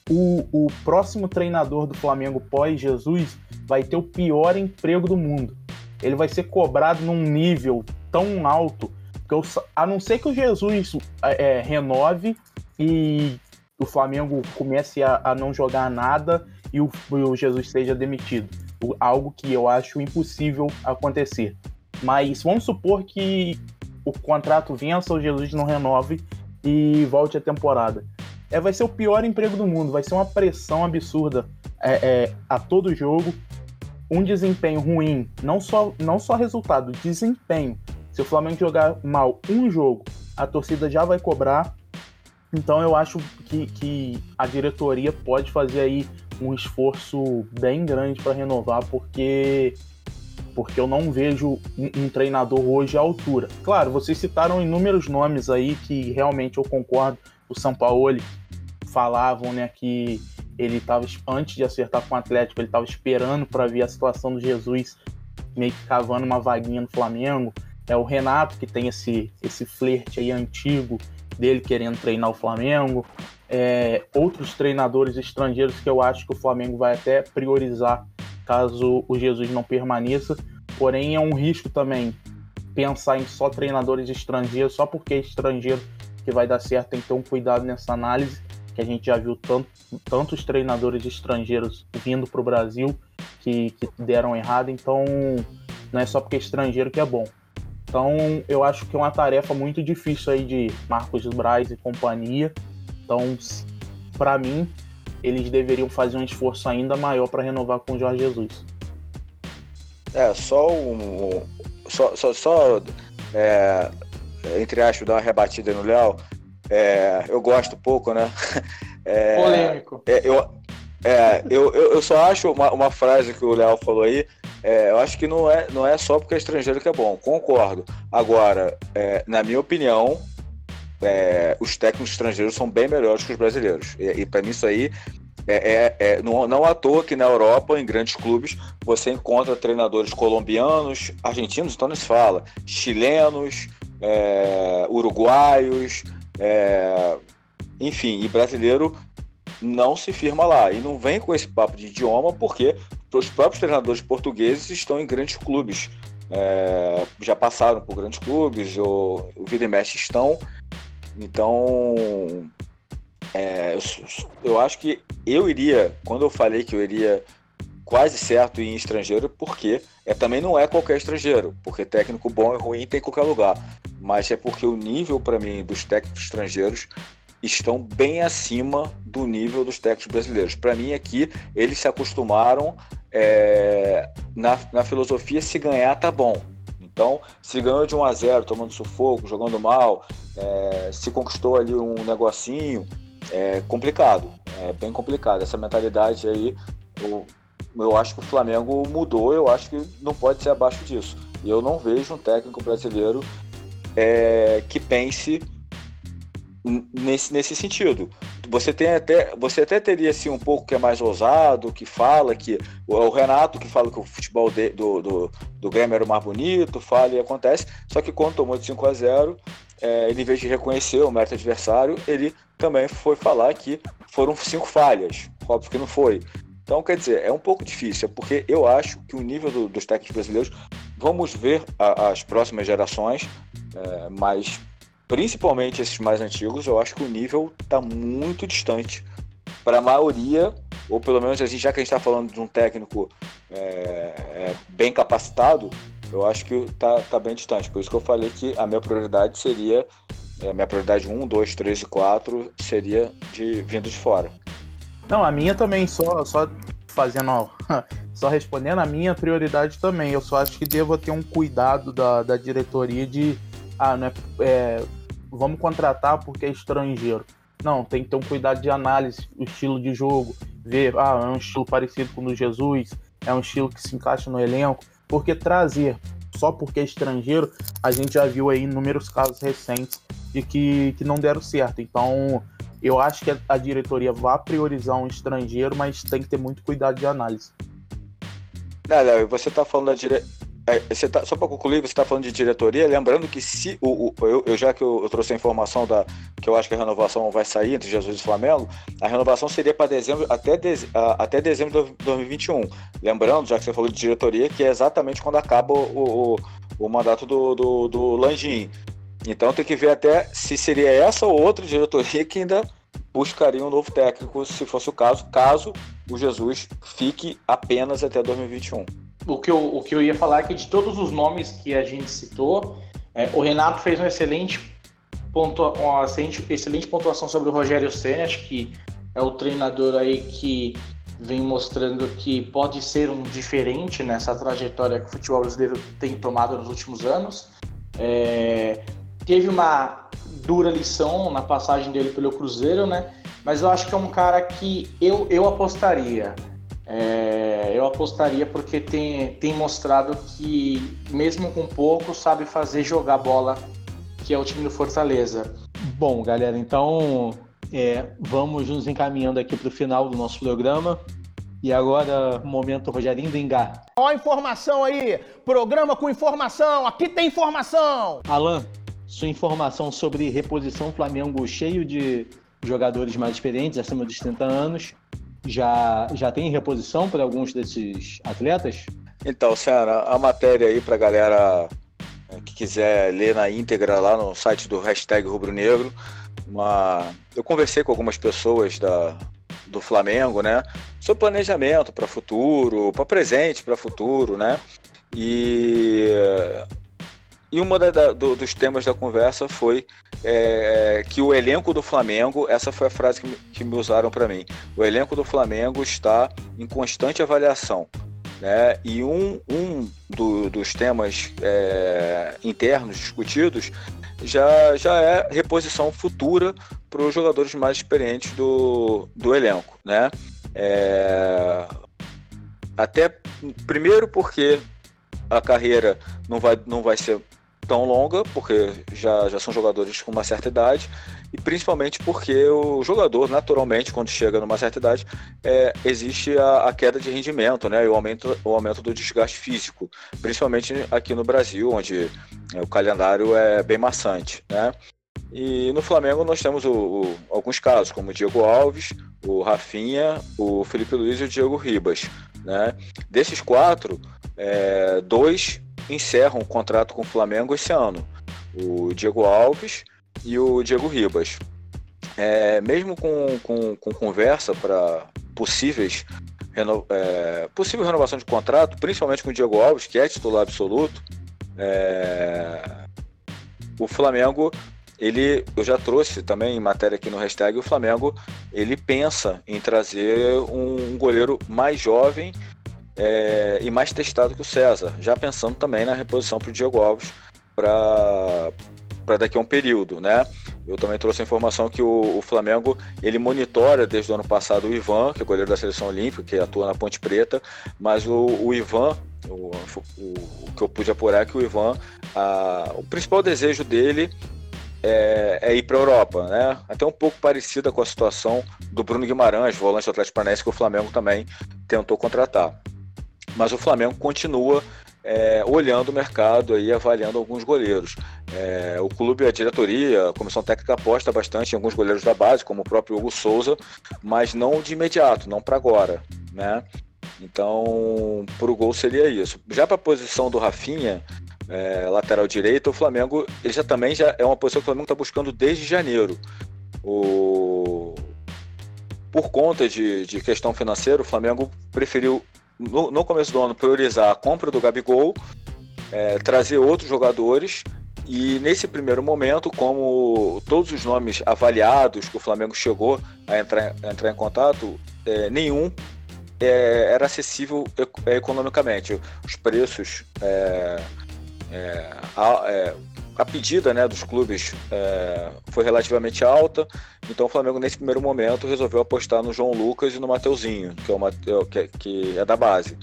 o, o próximo treinador do Flamengo pós-Jesus vai ter o pior emprego do mundo. Ele vai ser cobrado num nível tão alto que eu, a não ser que o Jesus é, é renove e o Flamengo comece a, a não jogar nada e o, o, Jesus seja demitido. Algo que eu acho impossível acontecer. Mas vamos supor que o contrato vença, o Jesus não renove e volte a temporada. É, vai ser o pior emprego do mundo, vai ser uma pressão absurda é, é, a todo jogo. Um desempenho ruim, não só, não só resultado, desempenho. Se o Flamengo jogar mal um jogo, a torcida já vai cobrar então eu acho que, que a diretoria pode fazer aí um esforço bem grande para renovar, porque porque eu não vejo um, um, treinador hoje à altura. Claro, vocês citaram inúmeros nomes aí que realmente eu concordo. O São Paulo falavam, né, que ele estava antes de acertar com o Atlético, ele estava esperando para ver a situação do Jesus, meio que cavando uma vaguinha no Flamengo. É o Renato que tem esse esse flerte aí antigo dele querendo treinar o Flamengo, é, outros treinadores estrangeiros que eu acho que o Flamengo vai até priorizar caso o Jesus não permaneça. Porém, é um risco também pensar em só treinadores estrangeiros, só porque é estrangeiro que vai dar certo, tem que ter um cuidado nessa análise, que a gente já viu tanto, tantos treinadores estrangeiros vindo para o Brasil que, que deram errado, então não é só porque é estrangeiro que é bom. Então, eu acho que é uma tarefa muito difícil aí de Marcos Braz e companhia. Então, para mim, eles deveriam fazer um esforço ainda maior para renovar com o Jorge Jesus. É, só um. Só, só, só é, entre aspas, dar uma rebatida no Léo. É, eu gosto pouco, né? É, Polêmico. É, eu, é, eu, eu, eu, só acho uma, uma frase que o Léo falou aí é, eu acho que não é, não é só porque é estrangeiro que é bom, concordo. Agora, é, na minha opinião, é, os técnicos estrangeiros são bem melhores que os brasileiros. E, e para mim, isso aí é, é, é, não, não à toa que na Europa, em grandes clubes, você encontra treinadores colombianos, argentinos, então não se fala, chilenos, é, uruguaios, é, enfim, e brasileiro não se firma lá. E não vem com esse papo de idioma, porque os próprios treinadores portugueses estão em grandes clubes. É, já passaram por grandes clubes, o, o Vida e estão. Então, é, eu, eu, acho que eu iria, quando eu falei que eu iria quase certo em estrangeiro, porque é, também não é qualquer estrangeiro, porque técnico bom e ruim tem em qualquer lugar. Mas é porque o nível, para mim, dos técnicos estrangeiros estão bem acima do nível dos técnicos brasileiros. Para mim, aqui, eles se acostumaram é, na, na filosofia: se ganhar, tá bom. Então, se ganhou de 1 a 0 tomando sufoco, jogando mal, é, se conquistou ali um negocinho, é complicado, é bem complicado. Essa mentalidade aí, eu, eu acho que o Flamengo mudou, eu acho que não pode ser abaixo disso. E eu não vejo um técnico brasileiro é, que pense nesse, nesse sentido. Você tem até você até teria assim um pouco que é mais ousado, que fala que o Renato que fala que o futebol de, do, do, do Grêmio era o mais bonito, fala e acontece, só que quando tomou de 5 a 0 é, ele, em vez de reconhecer o mérito adversário, ele também foi falar que foram cinco falhas. Óbvio que não foi. Então, quer dizer, é um pouco difícil, porque eu acho que o nível do, dos técnicos brasileiros, vamos ver a, as próximas gerações, é, mas principalmente esses mais antigos, eu acho que o nível está muito distante para a maioria, ou pelo menos assim, já que a gente está falando de um técnico é, é, bem capacitado, eu acho que tá, tá bem distante. Por isso que eu falei que a minha prioridade seria, a minha prioridade 1, 2, 3 e 4 seria de vindo de fora. Não, a minha também, só, só fazendo, só respondendo, a minha prioridade também. Eu só acho que devo ter um cuidado da, da diretoria de, ah, não é, é vamos contratar porque é estrangeiro. Não, tem que ter um cuidado de análise, o estilo de jogo, ver, ah, é um estilo parecido com o do Jesus, é um estilo que se encaixa no elenco, porque trazer só porque é estrangeiro, a gente já viu aí inúmeros casos recentes de que, que não deram certo. Então, eu acho que a, diretoria vai priorizar um estrangeiro, mas tem que ter muito cuidado de análise. Não, Léo, você está falando da dire... É, você tá, só para concluir, você está falando de diretoria, lembrando que se o, o eu, eu, já que eu, eu, trouxe a informação da que eu acho que a renovação vai sair entre Jesus e Flamengo, a renovação seria para dezembro até, de, até dezembro de 2021. Lembrando, já que você falou de diretoria, que é exatamente quando acaba o, o, o mandato do, do, do Landim. Então tem que ver até se seria essa ou outra diretoria que ainda buscaria um novo técnico, se fosse o caso, caso o Jesus fique apenas até 2021 o que, eu, o que eu ia falar é que de todos os nomes que a gente citou, é, o Renato fez um excelente pontua, uma excelente, excelente pontuação sobre o Rogério Senna, acho que é o treinador aí que vem mostrando que pode ser um diferente nessa trajetória que o futebol brasileiro tem tomado nos últimos anos. É, teve uma dura lição na passagem dele pelo Cruzeiro, né? Mas eu acho que é um cara que eu, eu apostaria. É, eu apostaria porque tem, tem mostrado que, mesmo com pouco, sabe fazer jogar bola, que é o time do Fortaleza. Bom, galera, então é, vamos nos encaminhando aqui para o final do nosso programa. E agora, momento Rogerinho do Engar. Ó a informação aí, programa com informação, aqui tem informação! Alan, sua informação sobre reposição Flamengo cheio de jogadores mais experientes, acima dos 30 anos já, já tem reposição para alguns desses atletas? Então, Senna, a matéria aí para a galera é, que quiser ler na íntegra lá no site do hashtag Rubro Negro. Uma... Eu conversei com algumas pessoas da, do Flamengo, né? Sobre planejamento para futuro, para presente, para futuro, né? E e da, do, dos temas da conversa foi é, que o elenco do Flamengo, essa foi a frase que me, que me usaram para mim, o elenco do Flamengo está em constante avaliação. Né? E um, um do, dos temas é, internos discutidos já, já é reposição futura para os jogadores mais experientes do, do elenco. Né? É, até primeiro porque a carreira não vai, não vai ser tão longa, porque já, já são jogadores com uma certa idade, e principalmente porque o jogador, naturalmente, quando chega numa certa idade, é, existe a, a, queda de rendimento, né, e o aumento, o aumento do desgaste físico, principalmente aqui no Brasil, onde é, o calendário é bem maçante, né. E no Flamengo nós temos o, o, alguns casos, como o Diego Alves, o Rafinha, o Felipe Luiz e o Diego Ribas. Né? Desses quatro, é, dois encerram o contrato com o Flamengo esse ano. O Diego Alves e o Diego Ribas. É, mesmo com, com, com conversa para possíveis reno, é, possível renovação de contrato, principalmente com o Diego Alves, que é titular absoluto, é, o Flamengo, ele, eu já trouxe também em matéria aqui no hashtag, o Flamengo, ele pensa em trazer um, um goleiro mais jovem é, e mais testado que o César, já pensando também na reposição para o Diego Alves para daqui a um período, né? Eu também trouxe a informação que o, o, Flamengo ele monitora desde o ano passado o Ivan, que é goleiro da seleção olímpica, que atua na Ponte Preta, mas o, o Ivan, o, o, que eu pude apurar é que o Ivan, a, o principal desejo dele é, é ir para a Europa, né? Até um pouco parecida com a situação do Bruno Guimarães, volante do Atlético Paranaense, que o Flamengo também tentou contratar mas o Flamengo continua é, olhando o mercado e avaliando alguns goleiros. É, o clube, a diretoria, a comissão técnica aposta bastante em alguns goleiros da base, como o próprio Hugo Souza, mas não de imediato, não para agora, né? Então, para o gol seria isso. Já para a posição do Rafinha, é, lateral direito, o Flamengo, ele já também já é uma posição que o Flamengo está buscando desde janeiro. O... Por conta de, de questão financeira, o Flamengo preferiu no, no começo do ano, priorizar a compra do Gabigol é, trazer outros jogadores e nesse primeiro momento, como todos os nomes avaliados que o Flamengo chegou a entrar, a entrar em contato, é, nenhum é, era acessível é, economicamente. Os preços, é, a, é, a, pedida né, dos clubes é, foi relativamente alta, então o Flamengo nesse primeiro momento resolveu apostar no João Lucas e no Mateuzinho, que é, que, que é da base.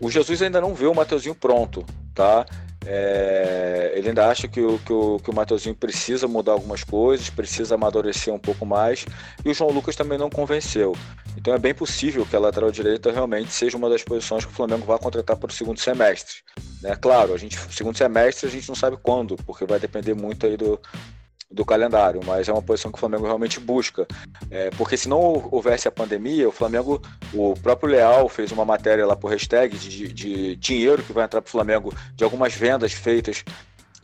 O Jesus ainda não vê o Mateuzinho pronto, tá? É, ele ainda acha que o, que, o, que o precisa mudar algumas coisas, precisa amadurecer um pouco mais, e o João Lucas também não convenceu. Então é bem possível que a lateral direita realmente seja uma das posições que o Flamengo vai contratar para o segundo semestre. Né? Claro, a gente, segundo semestre a gente não sabe quando, porque vai depender muito aí do, do calendário, mas é uma posição que o Flamengo realmente busca. É, porque se não houvesse a pandemia, o Flamengo, o próprio Leal fez uma matéria lá por hashtag de, de dinheiro que vai entrar para o Flamengo, de algumas vendas feitas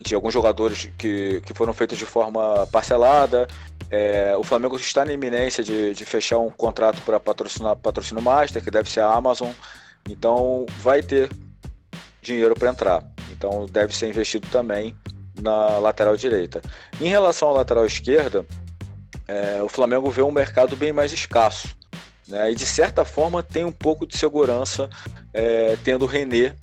de alguns jogadores que, que foram feitas de forma parcelada. É, o Flamengo está na iminência de, de fechar um contrato para patrocinar patrocínio master, que deve ser a Amazon. Então vai ter dinheiro para entrar. Então deve ser investido também na lateral direita. Em relação à lateral esquerda, é, o Flamengo vê um mercado bem mais escasso. Né? E de certa forma tem um pouco de segurança é, tendo o René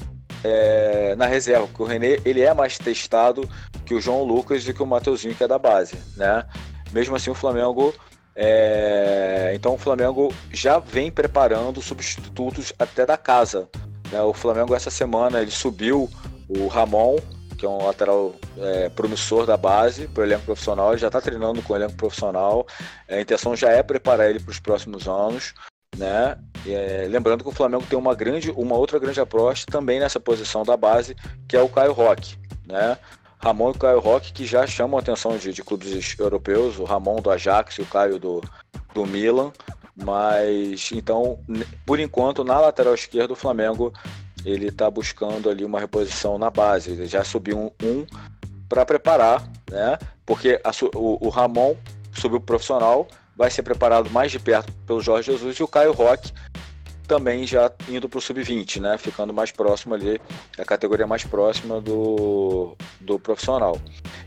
é, na reserva, porque o René ele é mais testado que o João Lucas e que o Mateuzinho, que é da base. Né? Mesmo assim, o Flamengo. É... Então, o Flamengo já vem preparando substitutos até da casa. Né? O Flamengo, essa semana, ele subiu o Ramon que é um lateral é, promissor da base para o elenco profissional. Ele já está treinando com o elenco profissional. A intenção já é preparar ele para os próximos anos. Né? É, lembrando que o Flamengo tem uma grande, uma outra grande aposta também nessa posição da base, que é o Caio Roque, né? Ramon e Caio Roque que já chamam a atenção de, de, clubes europeus, o Ramon do Ajax e o Caio do, do Milan, mas então, por enquanto, na lateral esquerda o Flamengo ele está buscando ali uma reposição na base. Ele já subiu um, um para preparar, né? Porque a, o, o, Ramon subiu profissional, vai ser preparado mais de perto pelo Jorge Jesus e o Caio Roque também já indo para o sub-20, né? Ficando mais próximo ali, a categoria mais próxima do, do profissional.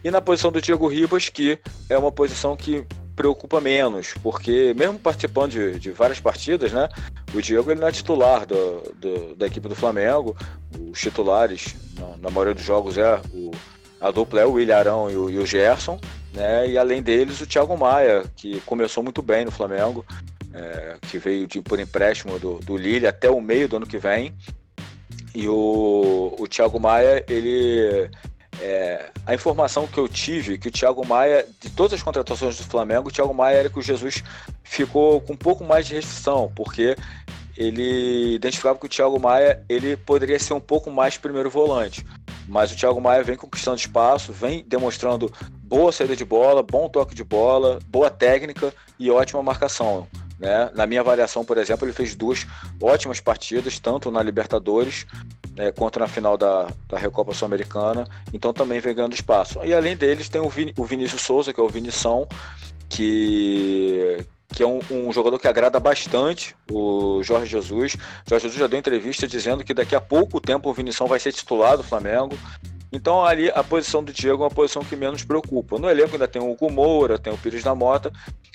E na posição do Diego Ribas, que é uma posição que preocupa menos, porque mesmo participando de, de várias partidas, né, o Diego ele não é titular do, do, da equipe do Flamengo, os titulares na, na maioria dos jogos é o, a dupla é o William Arão e o, e o Gerson, né, e além deles o Thiago Maia, que começou muito bem no Flamengo, é, que veio de, por empréstimo do, do Lille até o meio do ano que vem, e o, o Thiago Maia, ele é, a informação que eu tive que o Thiago Maia, de todas as contratações do Flamengo, o Thiago Maia era que o Jesus ficou com um pouco mais de restrição, porque ele identificava que o Thiago Maia ele poderia ser um pouco mais primeiro volante. Mas o Thiago Maia vem conquistando espaço, vem demonstrando boa saída de bola, bom toque de bola, boa técnica e ótima marcação. Né? Na minha avaliação, por exemplo, ele fez duas ótimas partidas, tanto na Libertadores né, quanto na final da, da Recopa Sul-Americana, então também vem ganhando espaço. E além deles tem o, Vin, o Vinícius Souza, que é o Vinição, que, que é um, um, jogador que agrada bastante o Jorge Jesus. O Jorge Jesus já deu entrevista dizendo que daqui a pouco tempo o Vinição vai ser titular do Flamengo. Então ali a posição do Diego é uma posição que menos preocupa. No elenco ainda tem o Hugo Moura, tem o Pires da Mota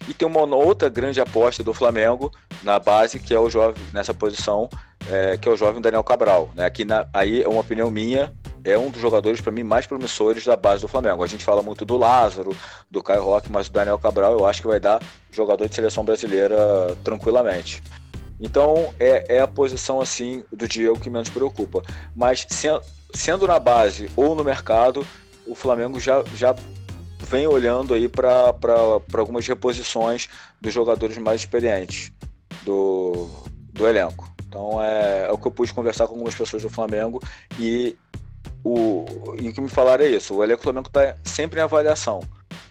e tem uma outra grande aposta do Flamengo na base, que é o jovem nessa posição, é, que é o jovem Daniel Cabral. Né? Aqui na, aí é uma opinião minha, é um dos jogadores para mim mais promissores da base do Flamengo. A gente fala muito do Lázaro, do Caio Roque, mas o Daniel Cabral eu acho que vai dar jogador de seleção brasileira tranquilamente. Então é, é a posição assim do Diego que menos preocupa. Mas se, sendo na base ou no mercado, o Flamengo já, já vem olhando aí para algumas reposições dos jogadores mais experientes do, do elenco. Então é, é, o que eu pude conversar com algumas pessoas do Flamengo e o, e o que me falaram é isso, o elenco do Flamengo está sempre em avaliação.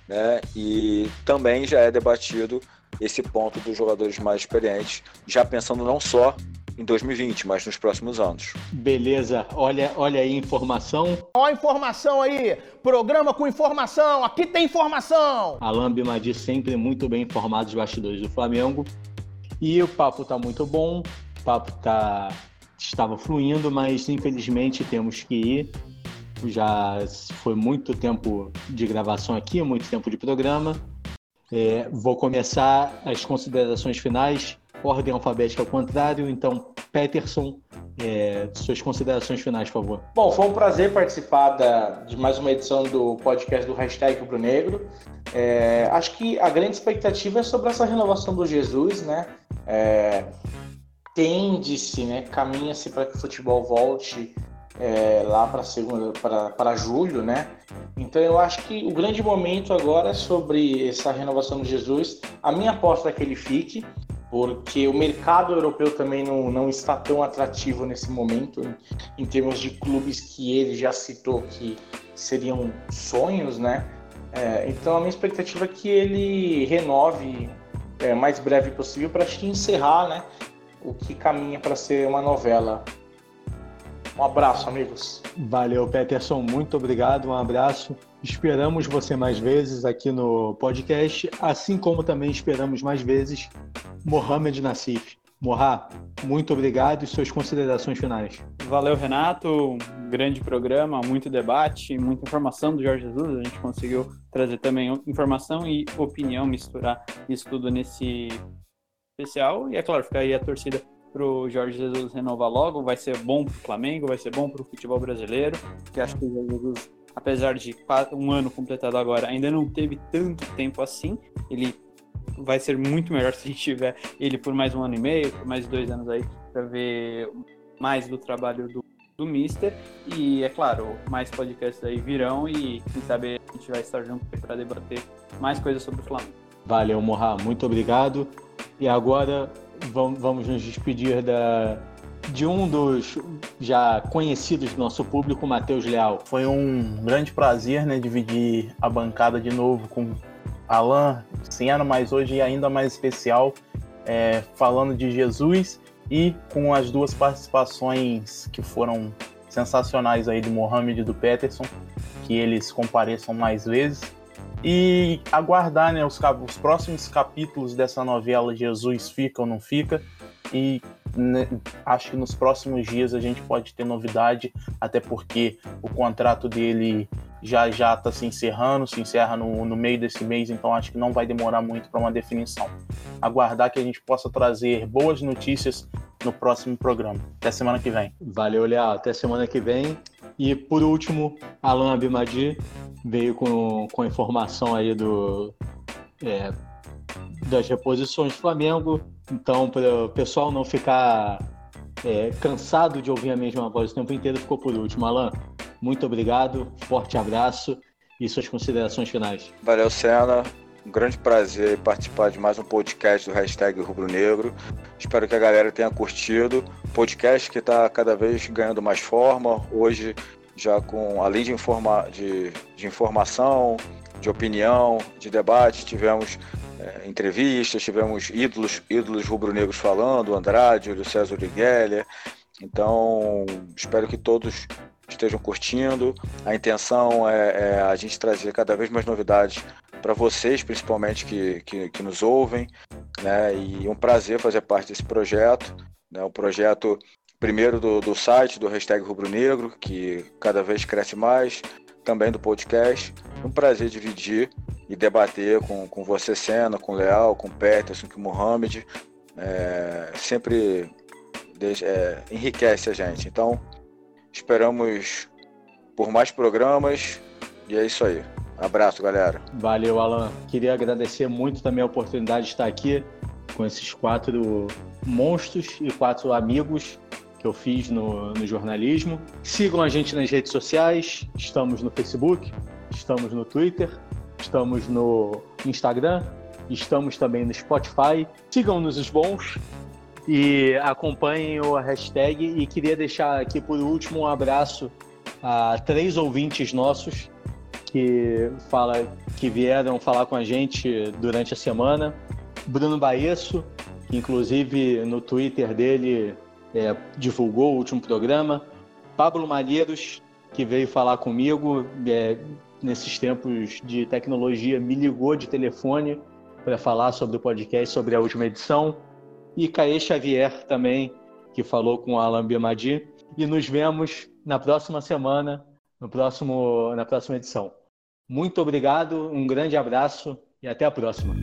Né? E também já é debatido esse ponto dos jogadores mais experientes, já pensando não só em 2020, mas nos próximos anos. Beleza, olha, olha aí informação. Ó informação aí, programa com informação, aqui tem informação. Alain Bimadi sempre muito bem informado dos bastidores do Flamengo. E o papo tá muito bom, o papo tá estava fluindo, mas infelizmente temos que ir. Já foi muito tempo de gravação aqui, muito tempo de programa. É, vou começar as considerações finais, ordem alfabética ao contrário. Então, Peterson, é, suas considerações finais, por favor. Bom, foi um prazer participar da, de mais uma edição do podcast do Hashtag Rubro Negro. É, acho que a grande expectativa é sobre essa renovação do Jesus, né? É, tende-se, né, caminha-se para que o futebol volte é, lá para segunda, para julho, né? Então eu acho que o grande momento agora é sobre essa renovação de Jesus. A minha aposta é que ele fique, porque o mercado europeu também não, não está tão atrativo nesse momento em, em termos de clubes que ele já citou que seriam sonhos, né? É, então a minha expectativa é que ele renove é, mais breve possível para encerrar, né? o que caminha para ser uma novela. Um abraço, amigos. Valeu, Peterson. Muito obrigado. Um abraço. Esperamos você mais vezes aqui no podcast, assim como também esperamos mais vezes Mohamed Nassif. Morra, muito obrigado e suas considerações finais. Valeu, Renato. Grande programa, muito debate, muita informação do Jorge Jesus. A gente conseguiu trazer também informação e opinião, misturar isso tudo nesse especial. E é claro, fica aí a torcida pro Jorge Jesus renovar logo. Vai ser bom pro Flamengo, vai ser bom pro futebol brasileiro. Que acho que o Jorge Jesus, apesar de um ano completado agora, ainda não teve tanto tempo assim. Ele vai ser muito melhor se a gente tiver ele por mais um ano e meio, por mais dois anos aí, para ver mais do trabalho do, do Mister. E é claro, mais podcasts aí virão e quem sabe a gente vai estar junto para debater mais coisas sobre o Flamengo. Valeu, Morra, muito obrigado. E agora vamos nos despedir da, de um dos já conhecidos do nosso público, Matheus Leal. Foi um grande prazer né, dividir a bancada de novo com Alan, Senhora, mas hoje ainda mais especial, é, falando de Jesus e com as duas participações que foram sensacionais aí do Mohamed e do Peterson, que eles compareçam mais vezes e aguardar né, os, os, próximos capítulos dessa novela Jesus Fica ou Não Fica. E acho que nos próximos dias a gente pode ter novidade, até porque o contrato dele já já está se encerrando, se encerra no, no meio desse mês, então acho que não vai demorar muito para uma definição. Aguardar que a gente possa trazer boas notícias no próximo programa. Até semana que vem. Valeu, Léo. Até semana que vem. E por último, Alan Abimadi veio com, com informação aí do, é, das reposições do Flamengo. Então, para o pessoal não ficar é, cansado de ouvir a mesma voz o tempo inteiro, ficou por último. Alan, muito obrigado, forte abraço e suas considerações finais. Valeu, Senna. Um grande prazer participar de mais um podcast do hashtag Rubro Negro. Espero que a galera tenha curtido. Podcast que está cada vez ganhando mais forma. Hoje, já com, além de, informa, de, de informação, de opinião, de debate, tivemos é, entrevistas, tivemos ídolos, ídolos rubro-negros falando, Andrade, Júlio César Uriguelia. Então, espero que todos estejam curtindo. A intenção é, é, a gente trazer cada vez mais novidades para vocês, principalmente que, que, que, nos ouvem, né? E um prazer fazer parte desse projeto, né? O projeto primeiro do, do site do hashtag Rubro Negro, que cada vez cresce mais, também do podcast. Um prazer dividir e debater com, com você, Senna, com Leal, com Peterson, com Mohamed. É, sempre é, enriquece a gente. Então, esperamos por mais programas e é isso aí. Abraço, galera. Valeu, Alan. Queria agradecer muito também a oportunidade de estar aqui com esses quatro monstros e quatro amigos que eu fiz no, no jornalismo. Sigam a gente nas redes sociais. Estamos no Facebook, estamos no Twitter, estamos no Instagram, estamos também no Spotify. Sigam-nos os bons e acompanhem o hashtag. E queria deixar aqui por último um abraço a três ouvintes nossos que fala que vieram falar com a gente durante a semana. Bruno Baesso, que inclusive no Twitter dele é, divulgou o último programa. Pablo Malheiros, que veio falar comigo é, nesses tempos de tecnologia, me ligou de telefone para falar sobre o podcast, sobre a última edição. E Caê Xavier também, que falou com o Alan Biamadi. E nos vemos na próxima semana no próximo, na próxima edição. Muito obrigado, um grande abraço e até a próxima.